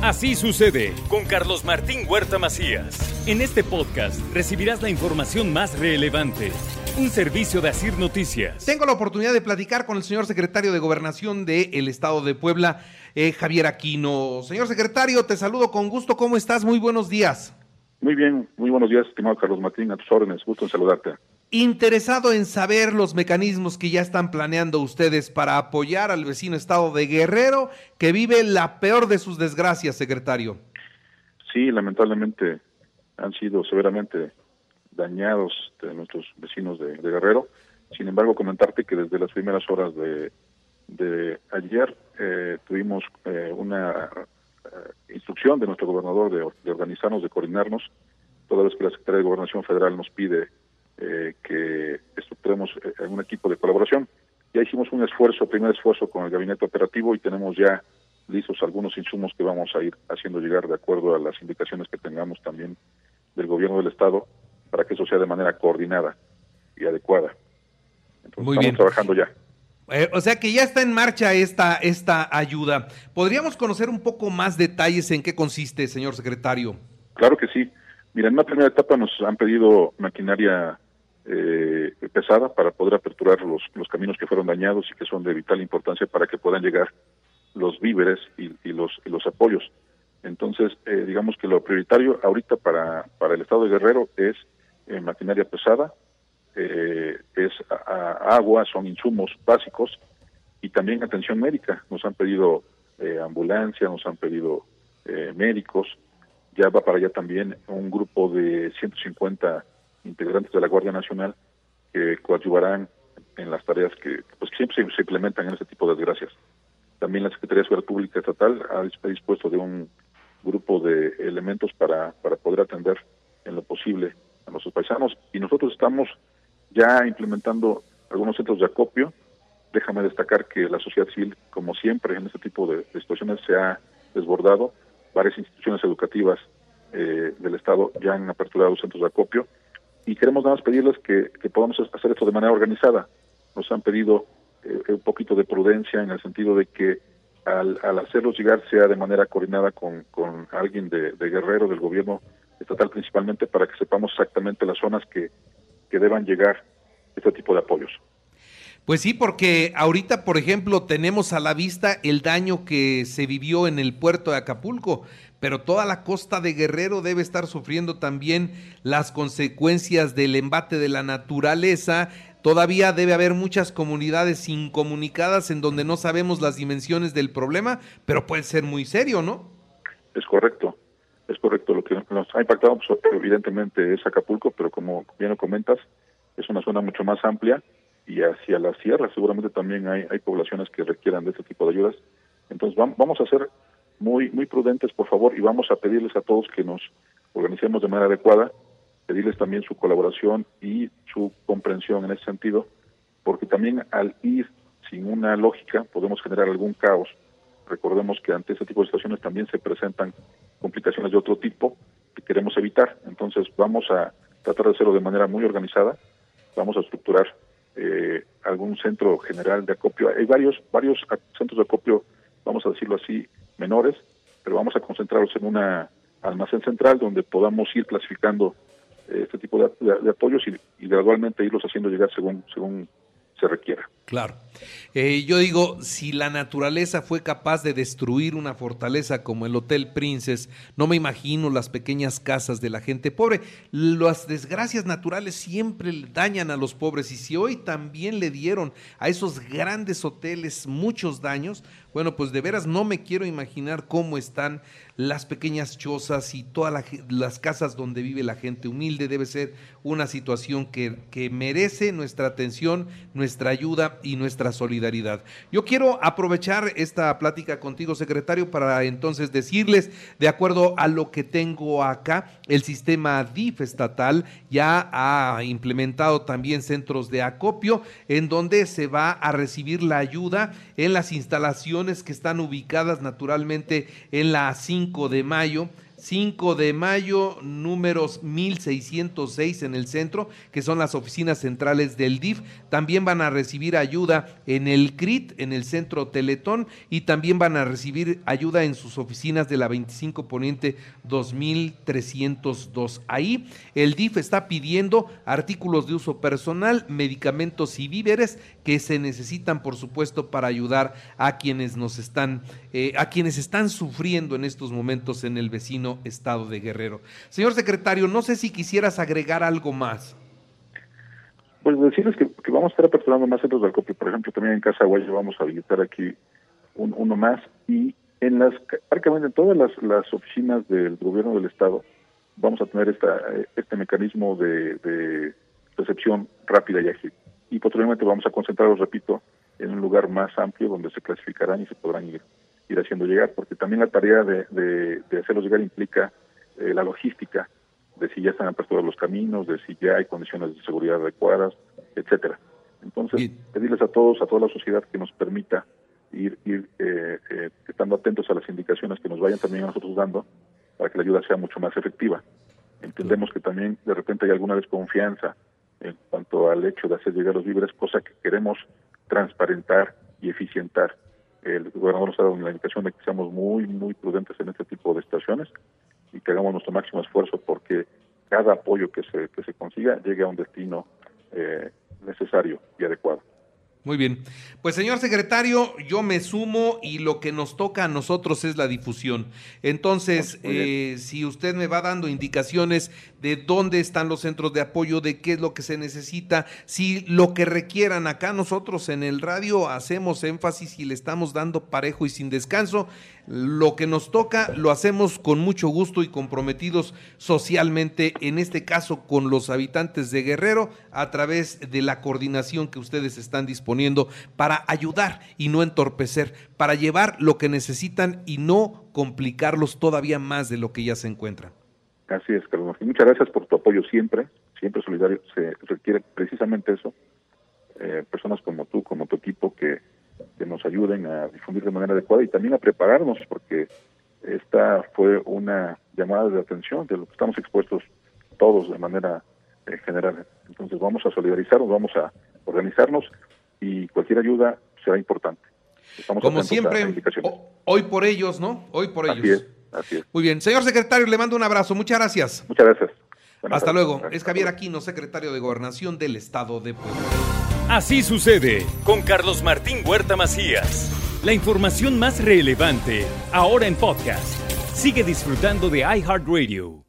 Así sucede con Carlos Martín Huerta Macías. En este podcast recibirás la información más relevante. Un servicio de Asir Noticias. Tengo la oportunidad de platicar con el señor secretario de Gobernación del Estado de Puebla, eh, Javier Aquino. Señor secretario, te saludo con gusto. ¿Cómo estás? Muy buenos días. Muy bien, muy buenos días, estimado Carlos Martín, a tus órdenes. Gusto en saludarte. Interesado en saber los mecanismos que ya están planeando ustedes para apoyar al vecino estado de Guerrero, que vive la peor de sus desgracias, secretario. Sí, lamentablemente han sido severamente dañados nuestros vecinos de, Guerrero. Sin embargo, comentarte que desde las primeras horas de, ayer eh, tuvimos eh, una eh, instrucción de nuestro gobernador de, de, organizarnos, de coordinarnos, toda vez que la Secretaría de Gobernación Federal nos pide eh, que estructuremos eh, un equipo de colaboración. Ya hicimos un esfuerzo, primer esfuerzo con el gabinete operativo y tenemos ya listos algunos insumos que vamos a ir haciendo llegar de acuerdo a las indicaciones que tengamos también del gobierno del estado para que eso sea de manera coordinada y adecuada. Entonces, Muy estamos bien. trabajando ya. Eh, o sea que ya está en marcha esta, esta ayuda. ¿Podríamos conocer un poco más detalles en qué consiste, señor secretario? Claro que sí. Mira, en una primera etapa nos han pedido maquinaria eh, pesada para poder aperturar los, los caminos que fueron dañados y que son de vital importancia para que puedan llegar los víveres y, los, los apoyos. Entonces, eh, digamos que lo prioritario ahorita para, para el Estado de Guerrero es eh, maquinaria pesada, eh, es agua, son insumos básicos y también atención médica. Nos han pedido ambulancia, nos han pedido médicos, ya va para allá también un grupo de 150 integrantes de la Guardia Nacional que coadyuvarán en las tareas que pues siempre se, implementan en este tipo de desgracias. También la Secretaría de Seguridad Pública Estatal ha dispuesto de un grupo de elementos para, para poder atender en lo posible a nuestros paisanos y nosotros estamos ya implementando algunos centros de acopio. Déjame destacar que la sociedad civil, como siempre en este tipo de, de situaciones, se ha desbordado. Varias instituciones educativas eh, del Estado ya han aperturado centros de acopio y queremos nada más pedirles que, podamos hacer esto de manera organizada. Nos han pedido eh, un poquito de prudencia en el sentido de que al, al hacerlos llegar sea de manera coordinada con, con alguien de, Guerrero, del gobierno estatal principalmente, para que sepamos exactamente las zonas que, que deban llegar este tipo de apoyos. Pues sí, porque ahorita, por ejemplo, tenemos a la vista el daño que se vivió en el puerto de Acapulco pero toda la costa de Guerrero debe estar sufriendo también las consecuencias del embate de la naturaleza. Todavía debe haber muchas comunidades incomunicadas en donde no sabemos las dimensiones del problema, pero puede ser muy serio, ¿no? Es correcto, es correcto. Lo que nos ha impactado, pues, evidentemente, es Acapulco, pero como bien lo comentas, es una zona mucho más amplia y hacia la sierra seguramente también hay, poblaciones que requieran de este tipo de ayudas. Entonces vamos a hacer muy, muy prudentes, por favor, y vamos a pedirles a todos que nos organicemos de manera adecuada, pedirles también su colaboración y su comprensión en ese sentido, porque también al ir sin una lógica podemos generar algún caos. Recordemos que ante este tipo de situaciones también se presentan complicaciones de otro tipo que queremos evitar. Entonces vamos a tratar de hacerlo de manera muy organizada, vamos a estructurar eh, algún centro general de acopio. Hay varios, varios centros de acopio, vamos a decirlo así, menores, pero vamos a concentrarlos en una almacén central donde podamos ir clasificando eh, este tipo de, apoyos y, y, gradualmente irlos haciendo llegar según según se requiera. Claro. Eh, yo digo, si la naturaleza fue capaz de destruir una fortaleza como el Hotel Princess, no me imagino las pequeñas casas de la gente pobre. Las desgracias naturales siempre dañan a los pobres y si hoy también le dieron a esos grandes hoteles muchos daños, bueno, pues de veras no me quiero imaginar cómo están las pequeñas chozas y todas las casas donde vive la gente humilde. Debe ser una situación que, que merece nuestra atención, nuestra ayuda y nuestra solidaridad. Yo quiero aprovechar esta plática contigo, secretario, para entonces decirles, de acuerdo a lo que tengo acá, el sistema DIF estatal ya ha implementado también centros de acopio en donde se va a recibir la ayuda en las instalaciones que están ubicadas naturalmente en la 5 de mayo 5 de mayo, números 1606 en el centro, que son las oficinas centrales del DIF. También van a recibir ayuda en el CRIT, en el centro Teletón, y también van a recibir ayuda en sus oficinas de la 25 Poniente 2302. Ahí el DIF está pidiendo artículos de uso personal, medicamentos y víveres que se necesitan, por supuesto, para ayudar a quienes nos están, eh, a quienes están sufriendo en estos momentos en el vecino estado de Guerrero. Señor secretario, no sé si quisieras agregar algo más. Pues decirles que, vamos a estar aperturando más centros de acopio. Por ejemplo, también en Casa Guaya vamos a habilitar aquí uno más y en las prácticamente en todas las, oficinas del gobierno del estado vamos a tener esta, este mecanismo de, recepción rápida y ágil. Y posteriormente vamos a concentrarlos, repito, en un lugar más amplio donde se clasificarán y se podrán ir ir haciendo llegar, porque también la tarea de, de, hacerlos llegar implica eh, la logística de si ya están aperturados los caminos, de si ya hay condiciones de seguridad adecuadas, etcétera. Entonces, pedirles a todos, a toda la sociedad que nos permita ir, ir eh, eh, estando atentos a las indicaciones que nos vayan también a nosotros dando para que la ayuda sea mucho más efectiva. Entendemos que también de repente hay alguna desconfianza en cuanto al hecho de hacer llegar los víveres, cosa que queremos transparentar y eficientar el gobernador nos ha dado la indicación de que seamos muy, muy prudentes en este tipo de situaciones y que hagamos nuestro máximo esfuerzo porque cada apoyo que se, que se consiga llegue a un destino eh, necesario y adecuado. Muy bien. Pues señor secretario, yo me sumo y lo que nos toca a nosotros es la difusión. Entonces, eh, si usted me va dando indicaciones de dónde están los centros de apoyo, de qué es lo que se necesita, si lo que requieran acá nosotros en el radio hacemos énfasis y le estamos dando parejo y sin descanso, lo que nos toca lo hacemos con mucho gusto y comprometidos socialmente, en este caso con los habitantes de Guerrero, a través de la coordinación que ustedes están disponiendo para ayudar y no entorpecer, para llevar lo que necesitan y no complicarlos todavía más de lo que ya se encuentran. Así es, Carlos. Muchas gracias por tu apoyo siempre, siempre solidario. Se requiere precisamente eso. Eh, personas como tú, como tu equipo, que que nos ayuden a difundir de manera adecuada y también a prepararnos, porque esta fue una llamada de atención de lo que estamos expuestos todos de manera eh, general. Entonces vamos a solidarizarnos, vamos a organizarnos y cualquier ayuda será importante. Como siempre, hoy por ellos, ¿no? Hoy por ellos. Así es, así es. Muy bien. Señor secretario, le mando un abrazo. Muchas gracias. Muchas gracias. Hasta luego. Es Javier Aquino, secretario de Gobernación del Estado de Puebla. Así sucede con Carlos Martín Huerta Macías. La información más relevante, ahora en podcast. Sigue disfrutando de iHeartRadio.